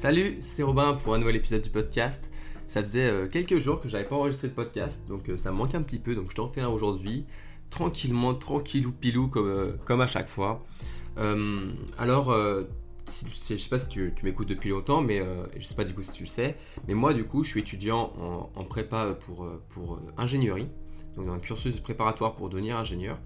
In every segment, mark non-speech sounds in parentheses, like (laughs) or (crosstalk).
Salut, c'est Robin pour un nouvel épisode du podcast. Ça faisait euh, quelques jours que j'avais pas enregistré de podcast, donc euh, ça me manque un petit peu, donc je t'en fais un aujourd'hui, tranquillement, tranquillou pilou comme, euh, comme à chaque fois. alors, si, je sais pas si tu, m'écoutes depuis longtemps, mais je sais pas du coup si tu le sais, mais moi du coup je suis étudiant en, en prépa pour, pour ingénierie, donc dans un cursus préparatoire pour devenir ingénieur,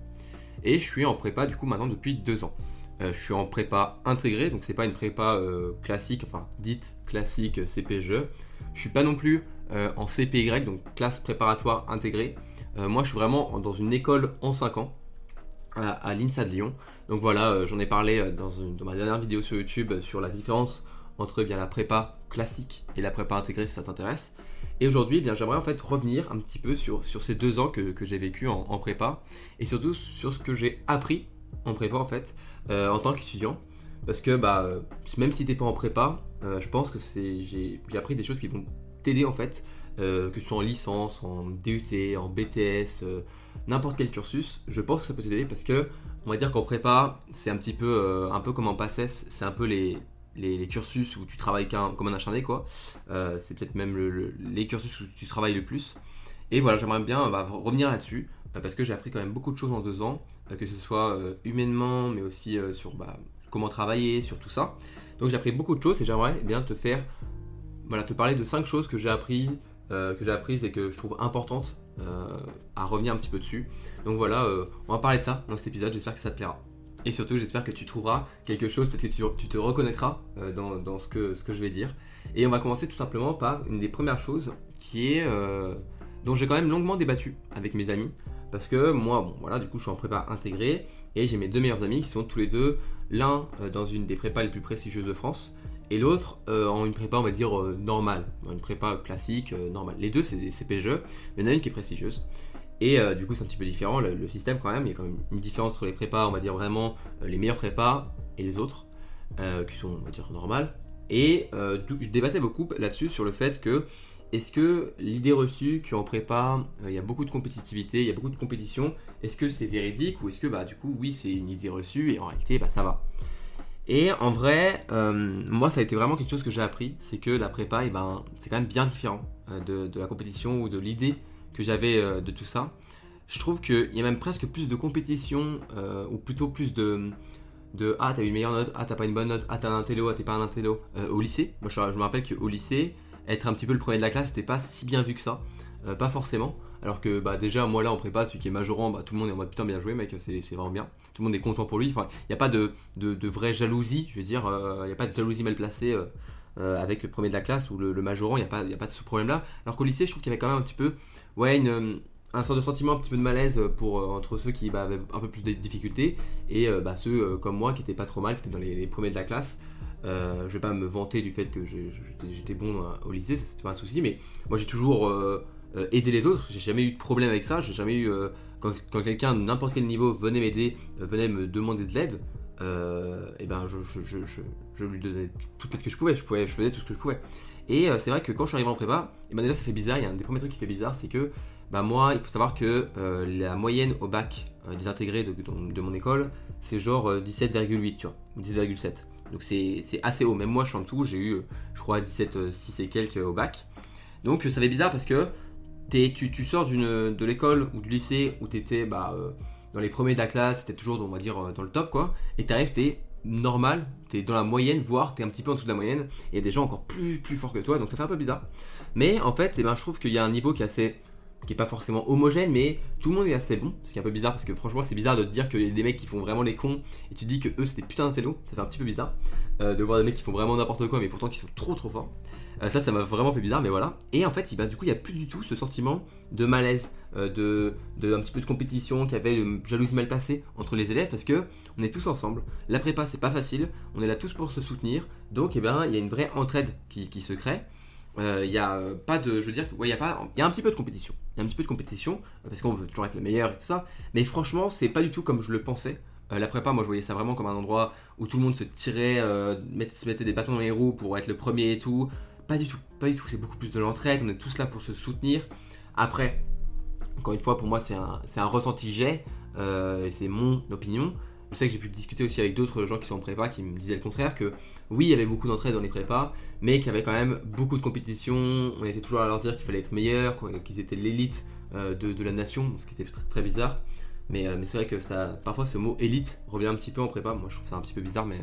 et je suis en prépa du coup maintenant depuis deux ans. Euh, je suis en prépa intégrée, donc c'est pas une prépa euh, classique, enfin dite classique euh, CPGE. Je suis pas non plus en CPY, donc classe préparatoire intégrée. moi, je suis vraiment dans une école en 5 ans à, l'INSA de Lyon. Donc voilà, j'en ai parlé dans, ma dernière vidéo sur YouTube sur la différence entre eh bien, la prépa classique et la prépa intégrée si ça t'intéresse. Et aujourd'hui, eh bien, j'aimerais en fait revenir un petit peu sur, sur ces deux ans que, j'ai vécu en, en, prépa et surtout sur ce que j'ai appris en prépa en fait, euh, en tant qu'étudiant. Parce que bah, même si t'es pas en prépa, euh, je pense que j'ai appris des choses qui vont t'aider en fait, euh, que ce soit en licence, en DUT, en BTS, n'importe quel cursus, je pense que ça peut t'aider parce que on va dire qu'en prépa, c'est un petit peu, un peu comme en PACES, c'est un peu les, les, cursus où tu travailles comme un acharné quoi. c'est peut-être même les cursus où tu travailles le plus. Et voilà, j'aimerais bien bah, revenir là-dessus parce que j'ai appris quand même beaucoup de choses en deux ans. Euh, que ce soit euh, humainement, mais aussi euh, sur bah, comment travailler, sur tout ça. Donc j'ai appris beaucoup de choses et j'aimerais bien te faire, voilà, te parler de cinq choses que j'ai apprises, que j'ai apprises et que je trouve importantes à revenir un petit peu dessus. Donc voilà, on va parler de ça dans cet épisode, j'espère que ça te plaira. Et surtout, j'espère que tu trouveras quelque chose, peut-être que tu, te reconnaîtras dans, ce, que, je vais dire. Et on va commencer tout simplement par une des premières choses qui est dont j'ai quand même longuement débattu avec mes amis. Parce que moi, bon voilà, du coup, je suis en prépa intégrée et j'ai mes deux meilleurs amis qui sont tous les deux, l'un euh, dans une des prépas les plus prestigieuses de France et l'autre euh, en une prépa, on va dire, euh, normale, une prépa classique, normale. Les deux, c'est des CPGE, mais il y en a une qui est prestigieuse. Et du coup, c'est un petit peu différent, le, système quand même, il y a quand même une différence entre les prépas, on va dire vraiment les meilleures prépas et les autres, qui sont, on va dire, normales. Et je débattais beaucoup là-dessus sur le fait que est-ce que l'idée reçue qu'en prépa, euh, il y a beaucoup de compétitivité, il y a beaucoup de compétition, est-ce que c'est véridique ou est-ce que bah, du coup, oui, c'est une idée reçue et en réalité, bah, ça va? Et en vrai, euh, moi, ça a été vraiment quelque chose que j'ai appris, c'est que la prépa, eh ben, c'est quand même bien différent euh, de, la compétition ou de l'idée que j'avais de tout ça. Je trouve qu'il y a même presque plus de compétition, ou plutôt plus de, ah t'as une meilleure note, ah t'as pas une bonne note, ah t'as un intello, ah t'es pas un intello au lycée. Moi je, je me rappelle qu'au lycée, être un petit peu le premier de la classe, c'était pas si bien vu que ça. Euh, pas forcément. Alors que bah, déjà, moi là en prépa, celui qui est majorant, bah, tout le monde est en mode putain, bien joué, mec, c'est vraiment bien. Tout le monde est content pour lui. Enfin, il n'y a pas de, vraie jalousie, je veux dire, euh, il n'y a pas de jalousie mal placée euh, avec le premier de la classe ou le, majorant, il n'y a, pas, pas de ce problème-là. Alors qu'au lycée, je trouve qu'il y avait quand même un petit peu, ouais, une, un sort de sentiment un petit peu de malaise entre ceux qui bah, avaient un peu plus de difficultés et bah, ceux comme moi qui étaient pas trop mal, qui étaient dans les premiers de la classe. Euh, je vais pas me vanter du fait que j'étais bon au lycée, ça c'était pas un souci, mais moi j'ai toujours euh, euh, aidé les autres, j'ai jamais eu de problème avec ça, j'ai jamais eu. quand, quelqu'un de n'importe quel niveau venait m'aider, venait me demander de l'aide, et ben je, lui donnais tout l'aide que je pouvais, je, pouvais, je faisais tout ce que je pouvais. Et c'est vrai que quand je suis arrivé en prépa, et ben déjà ça fait bizarre, il y a un des premiers trucs qui fait bizarre, c'est que bah moi, il faut savoir que la moyenne au bac des intégrés de, de, mon école, c'est genre 17,8, tu vois, ou 10,7. Donc c'est assez haut. Même moi, je suis en tout, j'ai eu, je crois, 17, 6 et quelques au bac. Donc ça fait bizarre parce que tu, tu, sors de l'école ou du lycée où tu étais bah, euh, dans les premiers de la classe, tu toujours, on va dire, euh, dans le top, quoi. Et tu arrives, tu es normal, tu es dans la moyenne, voire tu un petit peu en dessous de la moyenne. Et des gens encore plus, plus forts que toi, donc ça fait un peu bizarre. Mais en fait, eh ben, je trouve qu'il y a un niveau qui est assez qui est pas forcément homogène, mais tout le monde est assez bon. Ce qui est un peu bizarre parce que franchement, c'est bizarre de te dire a des mecs qui font vraiment les cons et tu dis que eux c'était putain de cello. Ça fait un petit peu bizarre euh, de voir des mecs qui font vraiment n'importe quoi, mais pourtant qui sont trop trop forts. Euh, ça, ça m'a vraiment fait bizarre, mais voilà. Et en fait, bah, du coup, il n'y a plus du tout ce sentiment de malaise, euh, de, un petit peu de compétition, qu'il y avait de jalousie mal passée entre les élèves, parce que on est tous ensemble. La prépa, c'est pas facile, on est là tous pour se soutenir, donc eh ben, il y a une vraie entraide qui se crée. Il euh, a pas de. Je il y, a pas, y a un petit peu de compétition. Il y a un petit peu de compétition, euh, parce qu'on veut toujours être le meilleur et tout ça. Mais franchement, c'est pas du tout comme je le pensais. Euh, la prépa, moi je voyais ça vraiment comme un endroit où tout le monde se tirait, se mettait des bâtons dans les roues pour être le premier et tout. Pas du tout, pas du tout. C'est beaucoup plus de l'entraide, on est tous là pour se soutenir. Après, encore une fois, pour moi, c'est un, un ressenti j'ai, c'est mon opinion. Je sais que j'ai pu discuter aussi avec d'autres gens qui sont en prépa qui me disaient le contraire que oui, il y avait beaucoup d'entraide dans les prépas, mais qu'il y avait quand même beaucoup de compétition. On était toujours à leur dire qu'il fallait être meilleur, qu'ils étaient l'élite euh, de, la nation, ce qui était très, bizarre. Mais, euh, mais c'est vrai que parfois ce mot élite revient un petit peu en prépa. Moi je trouve ça un petit peu bizarre, mais,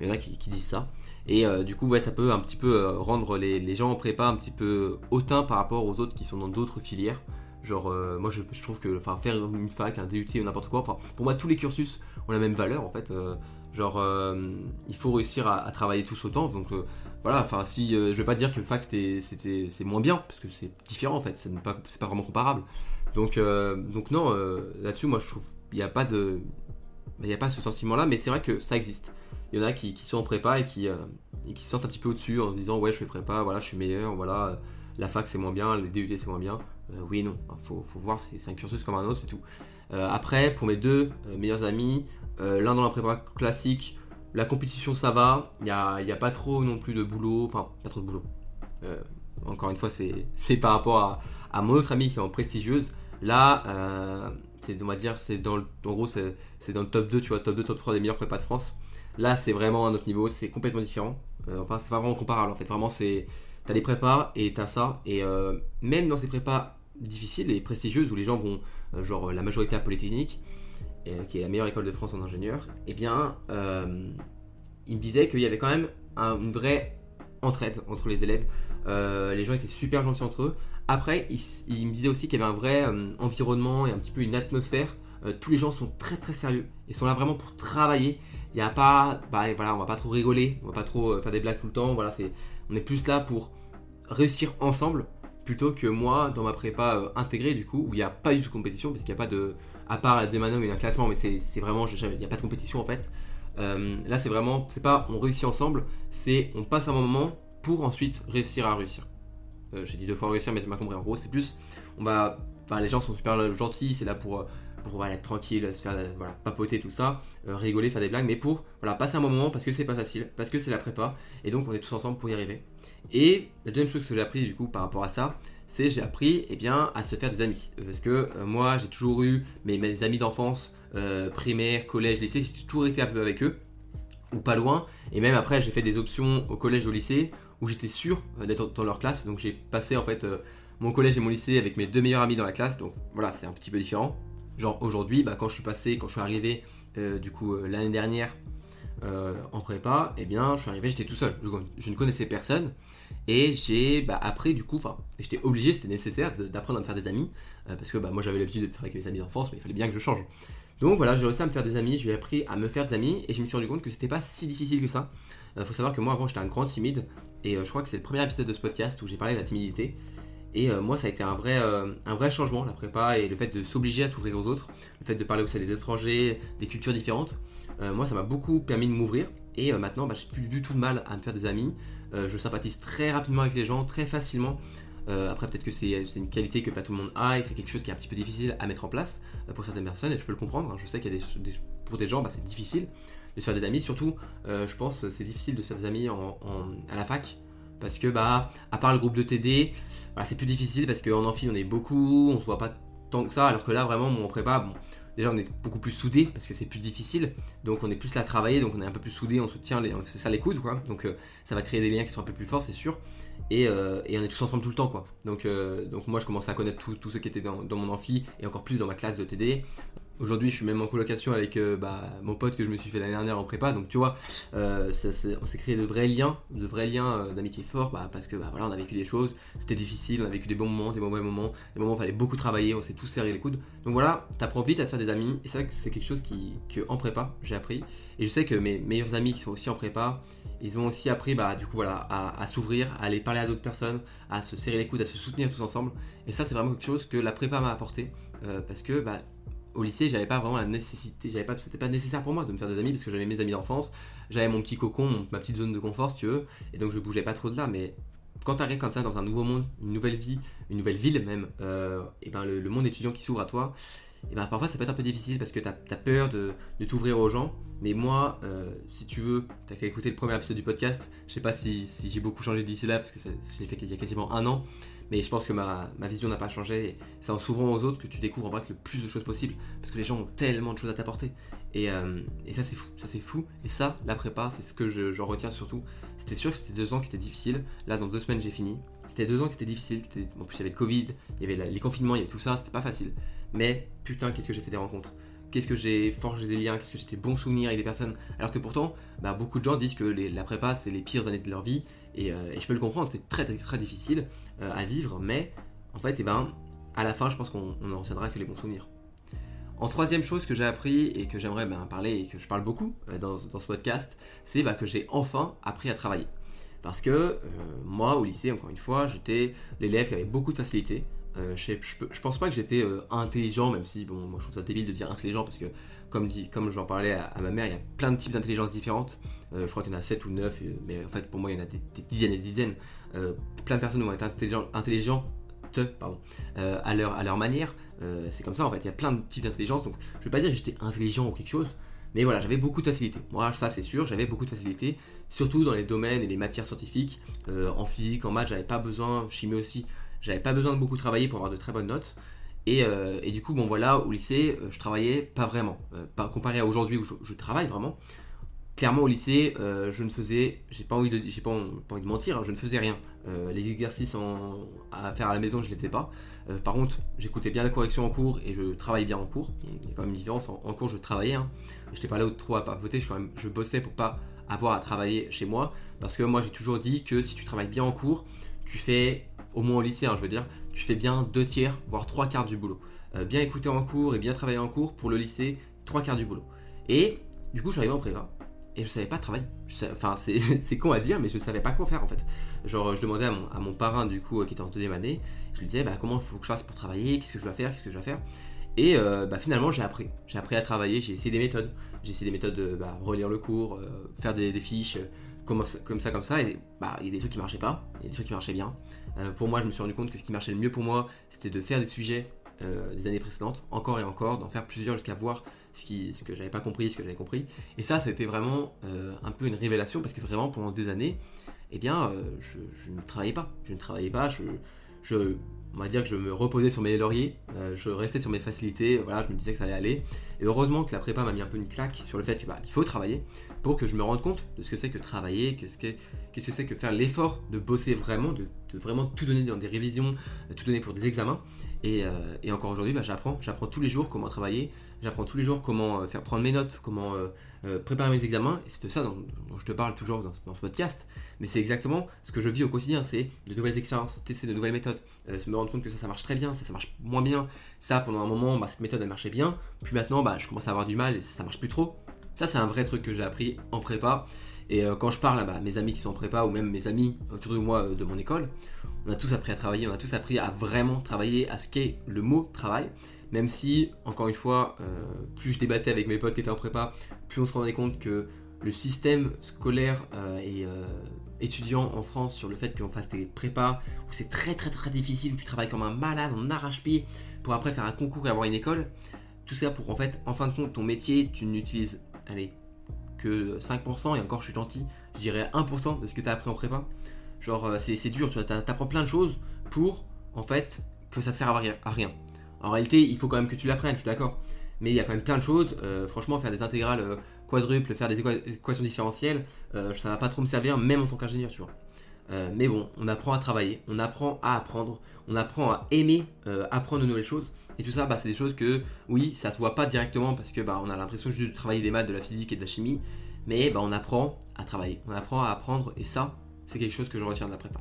il y en a qui, disent ça. Et du coup, ouais, ça peut un petit peu rendre les, les, gens en prépa un petit peu hautains par rapport aux autres qui sont dans d'autres filières. Genre, moi je, trouve que faire une fac, un DUT ou n'importe quoi, pour moi tous les cursus ont la même valeur en fait. Euh, genre, euh, il faut réussir à, travailler tous autant. Donc euh, voilà, enfin, si je vais pas dire que fac c'est moins bien parce que c'est différent en fait, c'est pas, pas vraiment comparable. Donc, donc non, là-dessus, moi je trouve il n'y a pas de. Il n'y a pas ce sentiment-là, mais c'est vrai que ça existe. Il y en a qui, qui sont en prépa et qui, et qui se sentent un petit peu au-dessus en se disant Ouais, je fais prépa, voilà, je suis meilleur, voilà, la fac c'est moins bien, les DUT c'est moins bien. Oui et non, il faut, voir, c'est un cursus comme un autre, c'est tout. après, pour mes deux meilleurs amis, euh, l'un dans la prépa classique, la compétition ça va, il n'y a, y a, pas trop non plus de boulot, enfin pas trop de boulot. Euh, encore une fois, c'est (laughs) par rapport à, mon autre ami qui est en prestigieuse. Là, euh, c'est on va dire, c'est dans le, en c'est dans le top 2, tu vois, top 2, top 3 des meilleurs prépas de France. Là, c'est vraiment un autre niveau, c'est complètement différent. enfin, c'est pas vraiment comparable en fait. Vraiment, c'est t'as les prépas et t'as ça. Et même dans ces prépas difficiles et prestigieuses où les gens vont, genre la majorité à Polytechnique, euh, qui est la meilleure école de France en ingénieur, eh bien, euh, il me disait qu'il y avait quand même une vraie entraide entre les élèves. Euh, les gens étaient super gentils entre eux. Après, il, me disait aussi qu'il y avait un vrai environnement et un petit peu une atmosphère. tous les gens sont très très sérieux et sont là vraiment pour travailler. Il n'y a pas, bah, voilà, on va pas trop rigoler, on va pas trop faire des blagues tout le temps. Voilà, c'est, on est plus là pour réussir ensemble plutôt que moi dans ma prépa intégrée du coup où il n'y a pas du tout de compétition parce qu'il n'y a pas de à part la deuxième année où il y a un classement, mais c'est vraiment, il n'y a pas de compétition en fait. Euh, là, c'est vraiment, c'est pas on réussit ensemble, c'est on passe un moment pour ensuite réussir à réussir. Euh, j'ai dit deux fois réussir, mais tu m'as compris. En gros, c'est plus, on va, les gens sont super gentils, c'est là pour, pour être tranquille, se faire, voilà, papoter tout ça, euh, rigoler, faire des blagues, mais pour voilà, passer un moment parce que c'est pas facile, parce que c'est la prépa, et donc on est tous ensemble pour y arriver. Et la deuxième chose que j'ai appris du coup par rapport à ça, c'est j'ai appris eh bien, à se faire des amis. Euh, parce que euh, moi, j'ai toujours eu mes, amis d'enfance, primaire, collège, lycée, j'ai toujours été un peu avec eux, ou pas loin. Et même après, j'ai fait des options au collège, au lycée, où j'étais sûr d'être dans leur classe. Donc j'ai passé en fait mon collège et mon lycée avec mes deux meilleurs amis dans la classe. Donc voilà, c'est un petit peu différent. Genre aujourd'hui, bah, quand je suis passé, quand je suis arrivé, du coup l'année dernière en prépa, eh bien, je suis arrivé, j'étais tout seul. je ne connaissais personne. Et j'ai bah, après, du coup, enfin, j'étais obligé, c'était nécessaire d'apprendre à me faire des amis. Euh, parce que bah, moi j'avais l'habitude de faire avec mes amis d'enfance, mais il fallait bien que je change. Donc voilà, j'ai réussi à me faire des amis, j'ai appris à me faire des amis, et je me suis rendu compte que c'était pas si difficile que ça. Il euh, faut savoir que moi avant j'étais un grand timide, et euh, je crois que c'est le premier épisode de ce podcast où j'ai parlé de la timidité. Et moi ça a été un vrai, un vrai changement, la prépa, et le fait de s'obliger à s'ouvrir aux autres, le fait de parler aussi à des étrangers, des cultures différentes. moi ça m'a beaucoup permis de m'ouvrir, et maintenant bah, j'ai plus du tout de mal à me faire des amis. Euh, je sympathise très rapidement avec les gens, très facilement. Euh, après, peut-être que c'est une qualité que pas tout le monde a et c'est quelque chose qui est un petit peu difficile à mettre en place euh, pour certaines personnes et je peux le comprendre. Hein. Je sais qu'il y a des, pour des gens, bah, c'est difficile de se faire des amis. Surtout, je pense, c'est difficile de se faire des amis à la fac parce que, bah, à part le groupe de TD, c'est plus difficile parce qu'en amphi on est beaucoup, on se voit pas tant que ça. Alors que là, vraiment, mon prépa, bon, déjà on est beaucoup plus soudés parce que c'est plus difficile. Donc on est plus là à travailler donc on est un peu plus soudés on soutient les, ça les coudes quoi. Donc euh, ça va créer des liens qui sont un peu plus forts c'est sûr. Et, euh, on est tous ensemble tout le temps quoi. Donc, euh, moi je commence à connaître tous ceux qui étaient dans, dans, mon amphi et encore plus dans ma classe de TD Aujourd'hui, je suis même en colocation avec euh, bah, mon pote que je me suis fait l'année dernière en prépa. Donc, tu vois, euh, on s'est créé de vrais liens, de vrais liens euh, d'amitié forts bah, parce que bah, voilà, on a vécu des choses, c'était difficile, on a vécu des bons moments, des mauvais moments, des moments où il fallait beaucoup travailler, on s'est tous serré les coudes. Donc voilà, t'apprends vite à te faire des amis et ça, c'est quelque chose qui, que en prépa, j'ai appris. Et je sais que mes meilleurs amis qui sont aussi en prépa, ils ont aussi appris bah, du coup, voilà, à, s'ouvrir, à aller parler à d'autres personnes, à se serrer les coudes, à se soutenir tous ensemble. Et ça, c'est vraiment quelque chose que la prépa m'a apporté parce que bah, au lycée, j'avais pas vraiment la nécessité, j'avais pas, c'était pas nécessaire pour moi de me faire des amis parce que j'avais mes amis d'enfance, j'avais mon petit cocon, ma petite zone de confort, si tu veux, et donc je bougeais pas trop de là. Mais quand tu arrives comme ça dans un nouveau monde, une nouvelle vie, une nouvelle ville même, euh, et ben le, monde étudiant qui s'ouvre à toi, et ben parfois ça peut être un peu difficile parce que tu as, peur de, t'ouvrir aux gens. Mais moi, euh, si tu veux, t'as qu'à écouter le premier épisode du podcast. Je sais pas si, j'ai beaucoup changé d'ici là parce que je l'ai fait il y a quasiment un an. Mais je pense que ma, vision n'a pas changé. C'est en s'ouvrant aux autres que tu découvres en fait le plus de choses possibles, parce que les gens ont tellement de choses à t'apporter. Et, euh, ça c'est fou, ça c'est fou. Et ça, la prépa, c'est ce que j'en retiens surtout. C'était sûr que c'était deux ans qui étaient difficiles. Là, dans deux semaines, j'ai fini. C'était deux ans qui étaient difficiles. en plus, il y avait le Covid, il y avait les confinements, il y avait tout ça. C'était pas facile. Mais putain, qu'est-ce que j'ai fait des rencontres qu'est-ce que j'ai forgé des liens, qu'est-ce que j'ai des bons souvenirs avec des personnes. Alors que pourtant, bah, beaucoup de gens disent que la prépa, c'est les pires années de leur vie. Et, euh, je peux le comprendre, c'est très, très, très difficile euh, à vivre. Mais en fait, et eh ben, à la fin, je pense qu'on n'en retiendra que les bons souvenirs. En troisième chose que j'ai appris et que j'aimerais ben, parler et que je parle beaucoup euh, dans, ce podcast, c'est bah, que j'ai enfin appris à travailler. Parce que moi, au lycée, encore une fois, j'étais l'élève qui avait beaucoup de facilité. Je, je, pense pas que j'étais intelligent, même si bon, moi je trouve ça débile de dire intelligent parce que, comme, dit, comme j'en parlais à, ma mère, il y a plein de types d'intelligence différentes. Euh, je crois qu'il y en a 7 ou 9, mais en fait pour moi il y en a des, dizaines et des dizaines. plein de personnes vont être intelligentes pardon, à, leur, manière. c'est comme ça en fait, il y a plein de types d'intelligence. Donc je vais pas dire que j'étais intelligent ou quelque chose, mais voilà, j'avais beaucoup de facilité. Moi, ça c'est sûr, j'avais beaucoup de facilité, surtout dans les domaines et les matières scientifiques. en physique, en maths, j'avais pas besoin, chimie aussi, j'avais pas besoin de beaucoup travailler pour avoir de très bonnes notes. Et, euh, du coup, bon voilà, au lycée, euh, je travaillais pas vraiment. Euh, comparé à aujourd'hui où je, travaille vraiment. Clairement, au lycée, je ne faisais, j'ai pas envie de, j'ai pas, envie de mentir, hein, je ne faisais rien. les exercices à faire à la maison, je les faisais pas. par contre, j'écoutais bien la correction en cours et je travaillais bien en cours. Il y a quand même une différence. En, cours, je travaillais. Hein. Je n'étais pas là trop à papoter. Je, quand même, je bossais pour pas avoir à travailler chez moi. Parce que moi, j'ai toujours dit que si tu travailles bien en cours, tu fais au moins au lycée, hein, je veux dire, tu fais bien deux tiers, voire trois quarts du boulot. Euh, bien écouter en cours et bien travailler en cours pour le lycée, trois quarts du boulot. Et du coup, j'arrivais en prépa et je savais pas travailler. enfin, (laughs) c'est con à dire, mais je savais pas quoi faire en fait. Genre, je demandais à mon, parrain du coup qui était en deuxième année, je lui disais bah, comment faut que je fasse pour travailler, qu'est-ce que je dois faire, qu'est-ce que je dois faire? Et euh, bah, finalement, j'ai appris. J'ai appris à travailler, j'ai essayé des méthodes. J'ai essayé des méthodes de bah, relire le cours, euh, faire des, fiches, comme, comme ça, comme ça. Et bah, il y a des trucs qui marchaient pas, il y a des trucs qui marchaient bien. Euh, pour moi, je me suis rendu compte que ce qui marchait le mieux pour moi, c'était de faire des sujets euh, des années précédentes, encore et encore, d'en faire plusieurs jusqu'à voir ce, qui, ce que j'avais pas compris, ce que j'avais compris. Et ça, c'était vraiment euh, un peu une révélation parce que vraiment pendant des années, eh bien, je, ne travaillais pas. Je ne travaillais pas, je, on va dire que je me reposais sur mes lauriers, je restais sur mes facilités, voilà, je me disais que ça allait aller. Et heureusement que la prépa m'a mis un peu une claque sur le fait bah, qu'il faut travailler pour que je me rende compte de ce que c'est que travailler, qu'est-ce que c'est que faire l'effort de bosser vraiment, de, vraiment tout donner dans des révisions, tout donner pour des examens. Et, euh, encore aujourd'hui, bah, j'apprends tous les jours comment travailler, j'apprends tous les jours comment euh, faire prendre mes notes, comment euh, préparer mes examens. C'est de ça dont, je te parle toujours dans, ce podcast. Mais c'est exactement ce que je vis au quotidien, c'est de nouvelles expériences, tester de nouvelles méthodes, me rendre compte que ça, ça marche très bien, ça, ça marche moins bien. Ça, pendant un moment, bah, cette méthode, elle marchait bien. Puis maintenant, bah, je commence à avoir du mal et ça, ça marche plus trop. Ça, c'est un vrai truc que j'ai appris en prépa. Et euh, quand je parle à mes amis qui sont en prépa ou même mes amis autour de moi euh, de mon école, on a tous appris à travailler, on a tous appris à vraiment travailler, à ce qu'est le mot travail. Même si, encore une fois, euh, plus je débattais avec mes potes qui étaient en prépa, plus on se rendait compte que le système scolaire et étudiant en France sur le fait qu'on fasse des prépas où c'est très très très difficile, où tu travailles comme un malade, en arrache-pied pour après faire un concours et avoir une école. Tout ça pour en fait, en fin de compte, ton métier, tu n'utilises allez, que 5%, et encore je suis gentil, je dirais 1% de ce que tu as appris en prépa. Genre, euh, c'est dur, tu apprends plein de choses pour, en fait, que ça sert à rien. En réalité, il faut quand même que tu l'apprennes, je suis d'accord. Mais il y a quand même plein de choses. Euh, franchement, faire des intégrales euh, quadruples, faire des équations différentielles, ça va pas trop me servir, même en tant qu'ingénieur, tu vois. mais bon, on apprend à travailler, on apprend à apprendre, on apprend à aimer apprendre de nouvelles choses. Et tout ça, bah, c'est des choses que, oui, ça se voit pas directement parce que bah, on a l'impression juste de travailler des maths, de la physique et de la chimie, mais bah, on apprend à travailler, on apprend à apprendre, et ça, c'est quelque chose que je retiens de la prépa.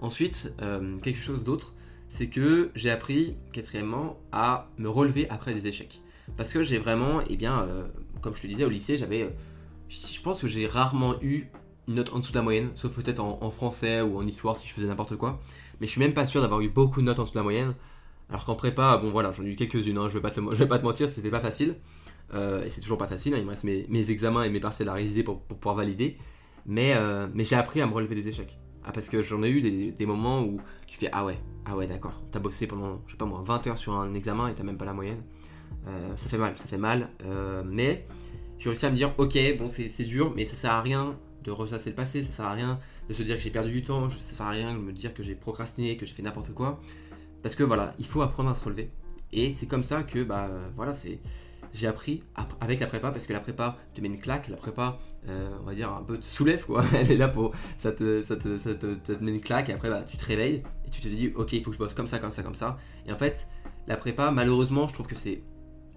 Ensuite, euh, quelque chose d'autre, c'est que j'ai appris, quatrièmement, à me relever après des échecs. Parce que j'ai vraiment, eh bien, euh, comme je te disais au lycée, j'avais, euh, je pense que j'ai rarement eu une note en dessous de la moyenne, sauf peut-être en, français ou en histoire si je faisais n'importe quoi. Mais je suis même pas sûr d'avoir eu beaucoup de notes en dessous de la moyenne. Alors qu'en prépa, bon voilà, j'en ai eu quelques-unes, hein, je, vais (laughs) vais pas te mentir, c'était pas facile. Euh, et c'est toujours pas facile, hein, il me reste mes, examens et mes partiels à réaliser pour, pouvoir valider. Euh, mais j'ai appris à me relever des échecs. Ah, parce que j'en ai eu des, moments où tu fais Ah ouais, ah ouais, d'accord, t'as bossé pendant, je sais pas moi, 20 heures sur un examen et t'as même pas la moyenne. Euh, ça fait mal, ça fait mal. mais j'ai réussi à me dire Ok, bon, c'est dur, mais ça sert à rien de ressasser le passé, ça sert à rien de se dire que j'ai perdu du temps, ça sert à rien de me dire que j'ai procrastiné, que j'ai fait n'importe quoi. Parce que voilà, il faut apprendre à se relever. Et c'est comme ça que, bah voilà, c'est j'ai appris avec la prépa parce que la prépa te met une claque, la prépa, euh, on va dire, un peu te soulève quoi. (laughs) Elle est là pour. Ça te, ça te, ça te, met une claque et après bah, tu te réveilles et tu te dis, ok, il faut que je bosse comme ça, comme ça, comme ça. Et en fait, la prépa, malheureusement, je trouve que c'est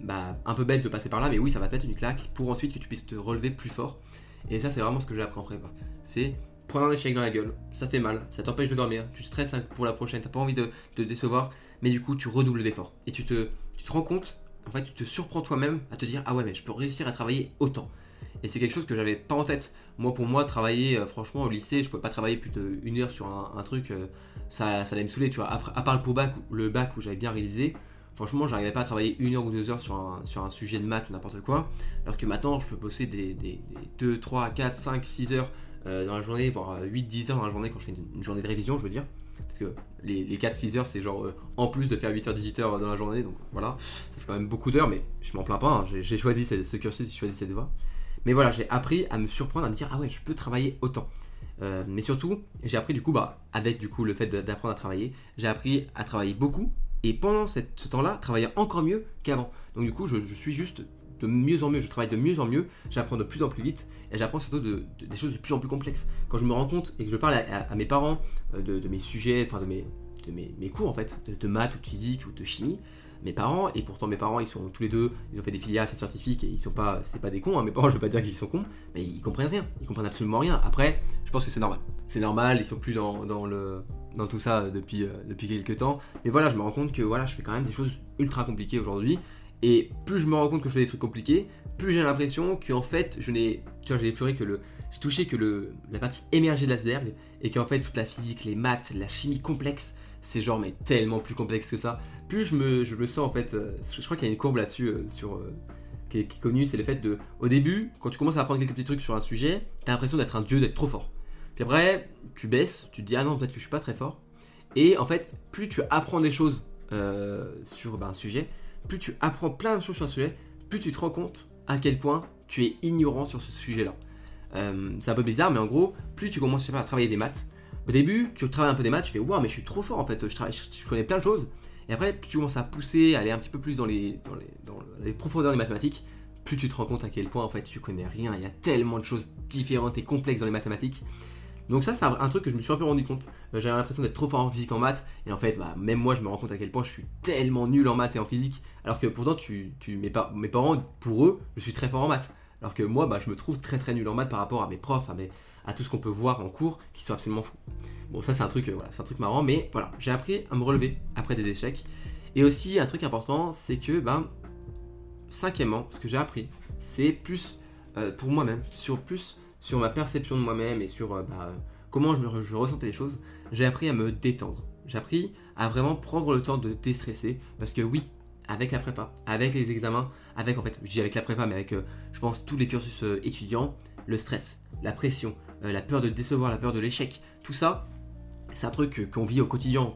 bah, un peu bête de passer par là, mais oui, ça va te mettre une claque pour ensuite que tu puisses te relever plus fort. Et ça, c'est vraiment ce que j'ai appris en prépa. C'est prendre un échec dans la gueule, ça fait mal, ça t'empêche de dormir, tu stresses pour la prochaine, t'as pas envie de, te décevoir, mais du coup, tu redoubles d'efforts. Et tu te, tu te rends compte en fait, tu te surprends toi-même à te dire ah ouais mais je peux réussir à travailler autant. Et c'est quelque chose que j'avais pas en tête. Moi, pour moi, travailler, euh, franchement, au lycée, je pouvais pas travailler plus d'une heure sur un, truc, euh, ça, ça allait me saouler, tu vois. À part le, bac, où j'avais bien réalisé, franchement, j'arrivais pas à travailler une heure ou deux heures sur un, sujet de maths ou n'importe quoi. Alors que maintenant, je peux bosser des, des, 2, 3, 4, 5, 6 heures euh, dans la journée, voire 8, 10 heures dans la journée quand je fais une journée de révision, je veux dire. Parce que les, 4-6 heures, c'est genre euh, en plus de faire 8h, 18h dans la journée. Donc voilà, ça fait quand même beaucoup d'heures, mais je m'en plains pas. Hein. J'ai choisi ce, cursus, j'ai choisi cette voie. Mais voilà, j'ai appris à me surprendre, à me dire ah ouais, je peux travailler autant. Euh, mais surtout, j'ai appris du coup, bah, avec du coup le fait d'apprendre à travailler, j'ai appris à travailler beaucoup. Et pendant ce temps-là, travailler encore mieux qu'avant. Donc du coup, je suis juste de mieux en mieux, je travaille de mieux en mieux, j'apprends de plus en plus vite et j'apprends surtout des choses de plus en plus complexes. Quand je me rends compte et que je parle à, mes parents euh, de, mes sujets, enfin de, mes, de mes, cours en fait, de, maths ou de physique ou de chimie, mes parents, et pourtant mes parents ils sont tous les deux, ils ont fait des filières assez scientifiques et ils sont pas, c'est pas des cons, hein, mes parents je veux pas dire qu'ils sont cons, mais ils comprennent rien, ils comprennent absolument rien. Après, je pense que c'est normal. C'est normal, ils sont plus dans, dans, le, dans tout ça depuis, euh, depuis quelques temps, mais voilà, je me rends compte que voilà, je fais quand même des choses ultra compliquées aujourd'hui et plus je me rends compte que je fais des trucs compliqués, plus j'ai l'impression qu'en fait, je n'ai. Tu vois, j'ai effleuré que le. J'ai touché que le, la partie émergée de l'iceberg, et qu'en fait, toute la physique, les maths, la chimie complexe, c'est genre, mais tellement plus complexe que ça. Plus je me, je me sens en fait. Euh, je crois qu'il y a une courbe là-dessus euh, sur. Euh, qui, est, connue, c'est le fait de. Au début, quand tu commences à apprendre quelques petits trucs sur un sujet, t'as l'impression d'être un dieu, d'être trop fort. Puis après, tu baisses, tu te dis, ah non, peut-être que je suis pas très fort. Et en fait, plus tu apprends des choses sur bah, un sujet, plus tu apprends plein de choses sur un sujet, plus tu te rends compte à quel point tu es ignorant sur ce sujet-là. Euh, c'est un peu bizarre, mais en gros, plus tu commences à travailler des maths, au début, tu travailles un peu des maths, tu fais waouh, mais je suis trop fort en fait, je, connais plein de choses. Et après, plus tu commences à pousser, à aller un petit peu plus dans les, dans les, dans les profondeurs des mathématiques, plus tu te rends compte à quel point en fait tu connais rien. Il y a tellement de choses différentes et complexes dans les mathématiques donc ça, c'est un, truc que je me suis un peu rendu compte. Euh, j'avais l'impression d'être trop fort en physique en maths, et en fait, bah, même moi, je me rends compte à quel point je suis tellement nul en maths et en physique, alors que pourtant, tu, tu, mes, mes parents, pour eux, je suis très fort en maths. Alors que moi, bah, je me trouve très très nul en maths par rapport à mes profs, à, à tout ce qu'on peut voir en cours, qui sont absolument fous. Bon, ça, c'est un truc, euh, voilà, c'est un truc marrant, mais voilà, j'ai appris à me relever après des échecs. Et aussi, un truc important, c'est que, ben, cinquièmement, ce que j'ai appris, c'est plus euh, pour moi-même, sur plus sur ma perception de moi-même et sur euh, bah, comment je, ressentais les choses, j'ai appris à me détendre. J'ai appris à vraiment prendre le temps de déstresser parce que oui, avec la prépa, avec les examens, avec en fait, je dis avec la prépa, mais avec, euh, je pense, tous les cursus euh, étudiants, le stress, la pression, la peur de décevoir, la peur de l'échec, tout ça, c'est un truc qu'on vit au quotidien,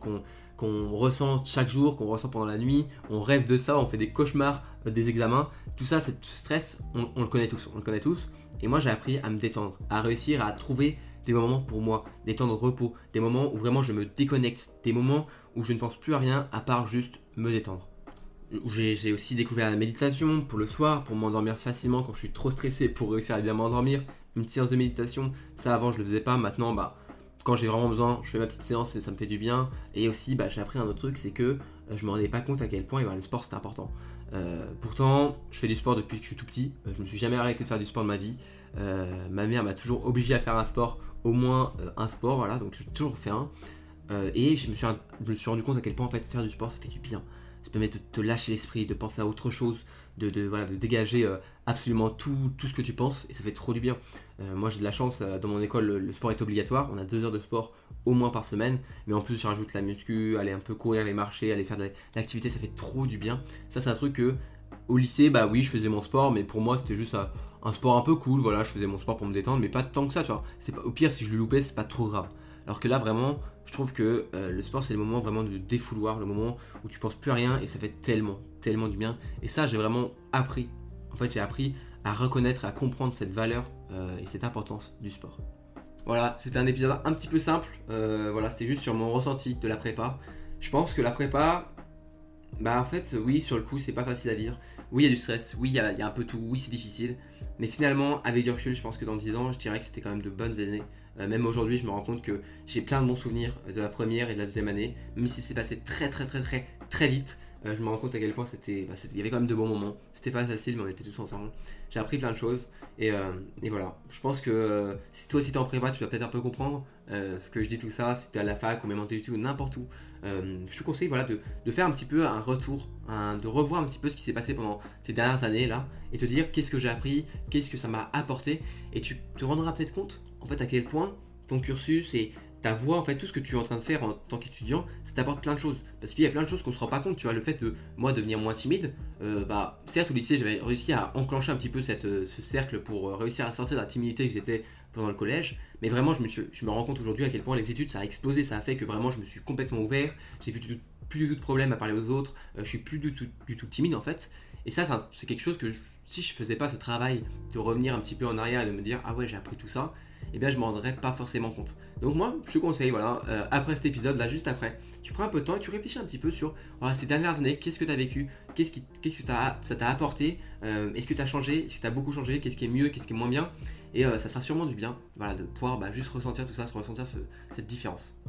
qu'on ressent chaque jour, qu'on ressent pendant la nuit, on rêve de ça, on fait des cauchemars des examens, tout ça, ce stress, on, on, le connaît tous, on le connaît tous, et moi, j'ai appris à me détendre, à réussir à trouver des moments pour moi, des temps de repos, des moments où vraiment je me déconnecte, des moments où je ne pense plus à rien à part juste me détendre. J'ai aussi découvert la méditation pour le soir, pour m'endormir facilement quand je suis trop stressé, pour réussir à bien m'endormir. Une séance de méditation, ça avant je le faisais pas, maintenant bah quand j'ai vraiment besoin, je fais ma petite séance et ça me fait du bien. Et aussi bah, j'ai appris un autre truc, c'est que euh, je me rendais pas compte à quel point bah, le sport c'était important. Euh, pourtant, je fais du sport depuis que je suis tout petit. Euh, je me suis jamais arrêté de faire du sport de ma vie. Euh, ma mère m'a toujours obligé à faire un sport, au moins un sport, voilà. Donc j'ai toujours fait un. et je me, suis, je me suis rendu compte à quel point en fait faire du sport ça fait du bien. Ça permet de te lâcher l'esprit, de penser à autre chose, de, dégager absolument tout, tout, ce que tu penses et ça fait trop du bien. moi j'ai de la chance, dans mon école le, sport est obligatoire, on a deux heures de sport au moins par semaine. Mais en plus, je rajoute la muscu, aller un peu courir les marchés, aller faire de l'activité, ça fait trop du bien. Ça, c'est un truc que au lycée, bah oui, je faisais mon sport, mais pour moi, c'était juste un, sport un peu cool. Voilà, je faisais mon sport pour me détendre, mais pas tant que ça, tu vois. Au pire, si je le loupais, c'est pas trop grave. Alors que là, vraiment, je trouve que euh, le sport, c'est le moment vraiment de défouloir, le moment où tu penses plus à rien et ça fait tellement, tellement du bien. Et ça, j'ai vraiment appris. En fait, j'ai appris à reconnaître, à comprendre cette valeur euh, et cette importance du sport. Voilà, c'était un épisode un petit peu simple. Euh, voilà, c'était juste sur mon ressenti de la prépa. Je pense que la prépa, bah en fait, oui, sur le coup, c'est pas facile à vivre. Oui, il y a du stress, oui, il y, a un peu tout, oui, c'est difficile. Mais finalement, avec du recul, je pense que dans 10 ans, je dirais que c'était quand même de bonnes années. Euh, même aujourd'hui, je me rends compte que j'ai plein de bons souvenirs de la première et de la deuxième année, même si c'est passé très très très très très vite. Euh, je me rends compte à quel point c'était, bah, il y avait quand même de bons moments. C'était pas facile, mais on était tous ensemble. J'ai appris plein de choses et, euh, voilà. Je pense que si toi aussi t'es en prépa, tu vas peut-être un peu comprendre ce que je dis tout ça. Si t'es à la fac ou même en TUT ou n'importe où, je te conseille voilà de, de, faire un petit peu un retour, de revoir un petit peu ce qui s'est passé pendant tes dernières années là et te dire qu'est-ce que j'ai appris, qu'est-ce que ça m'a apporté et tu te rendras peut-être compte en fait à quel point ton cursus et ta voix, en fait, tout ce que tu es en train de faire en tant qu'étudiant, ça t'apporte plein de choses. Parce qu'il y a plein de choses qu'on se rend pas compte. Tu vois, le fait de moi devenir moins timide, euh, bah, certes, au lycée, j'avais réussi à enclencher un petit peu cette, euh, ce cercle pour euh, réussir à sortir de la timidité que j'étais pendant le collège. Mais vraiment, je me, suis, je me rends compte aujourd'hui à quel point les études, ça a explosé. Ça a fait que vraiment, je me suis complètement ouvert. J'ai plus, plus du tout de problème à parler aux autres. je suis plus du tout, du tout timide, en fait. Et ça, c'est quelque chose que si je faisais pas ce travail de revenir un petit peu en arrière et de me dire, ah ouais, j'ai appris tout ça eh bien je m'en rendrais pas forcément compte. Donc moi, je te conseille, voilà, euh, après cet épisode, là, juste après, tu prends un peu de temps et tu réfléchis un petit peu sur ces dernières années, qu'est-ce que tu as vécu, qu'est-ce, qui, qu'est-ce que ça t'a apporté, euh, est-ce que tu as changé, est-ce que tu as beaucoup changé, qu'est-ce qui est mieux, qu'est-ce qui est moins bien, et euh, ça sera sûrement du bien, voilà, de pouvoir bah, juste ressentir tout ça, ressentir cette différence.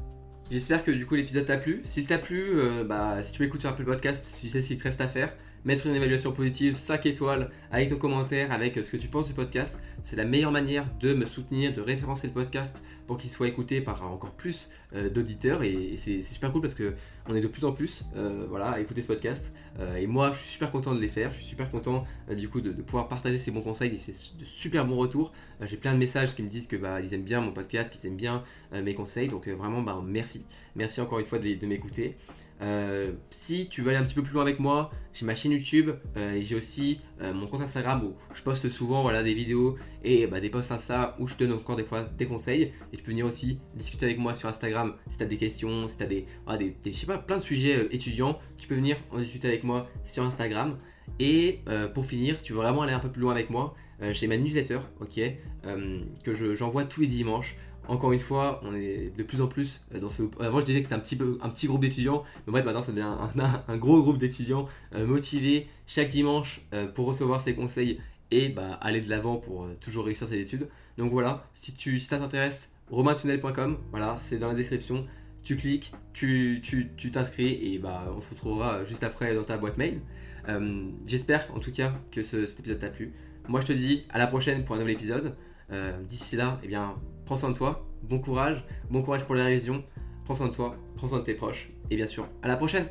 J'espère que du coup l'épisode t'a plu. S'il t'a plu, bah, si tu veux écouter un peu le podcast, tu sais ce qu'il te reste à faire mettre une évaluation positive, 5 étoiles, avec ton commentaire, avec ce que tu penses du podcast. C'est la meilleure manière de me soutenir, de référencer le podcast pour qu'il soit écouté par encore plus euh, d'auditeurs. Et, c'est super cool parce que on est de plus en plus euh, voilà, à écouter ce podcast. Euh, et moi, je suis super content de les faire. Je suis super content du coup de, pouvoir partager ces bons conseils et ces de super bons retours. J'ai plein de messages qui me disent que bah, ils aiment bien mon podcast, qu'ils aiment bien mes conseils. Donc vraiment, bah, merci. Merci encore une fois de m'écouter. Euh, si tu veux aller un petit peu plus loin avec moi, j'ai ma chaîne YouTube euh, et j'ai aussi euh, mon compte Instagram où je poste souvent voilà, des vidéos et bah, des posts Insta où je te donne encore des fois des conseils. Et tu peux venir aussi discuter avec moi sur Instagram si tu as des questions, si tu as des, des, je sais pas, plein de sujets étudiants. Tu peux venir en discuter avec moi sur Instagram. Et pour finir, si tu veux vraiment aller un peu plus loin avec moi, j'ai ma newsletter, ok, que j'envoie tous les dimanches encore une fois, on est de plus en plus euh, dans ce. Avant, je disais que c'était un petit, groupe d'étudiants, mais en fait, maintenant, ça devient (laughs) un, gros groupe d'étudiants euh, motivés chaque dimanche euh, pour recevoir ces conseils et bah, aller de l'avant pour toujours réussir ses études. Donc voilà, si, ça t'intéresse, romaintunnel.com, voilà, c'est dans la description. Tu cliques, tu t'inscris et bah, on se retrouvera juste après dans ta boîte mail. J'espère en tout cas que cet épisode t'a plu. Moi, je te dis à la prochaine pour un nouvel épisode. D'ici là, eh bien, prends soin de toi, bon courage, bon courage pour la révision, prends soin de toi, prends soin de tes proches, et bien sûr, à la prochaine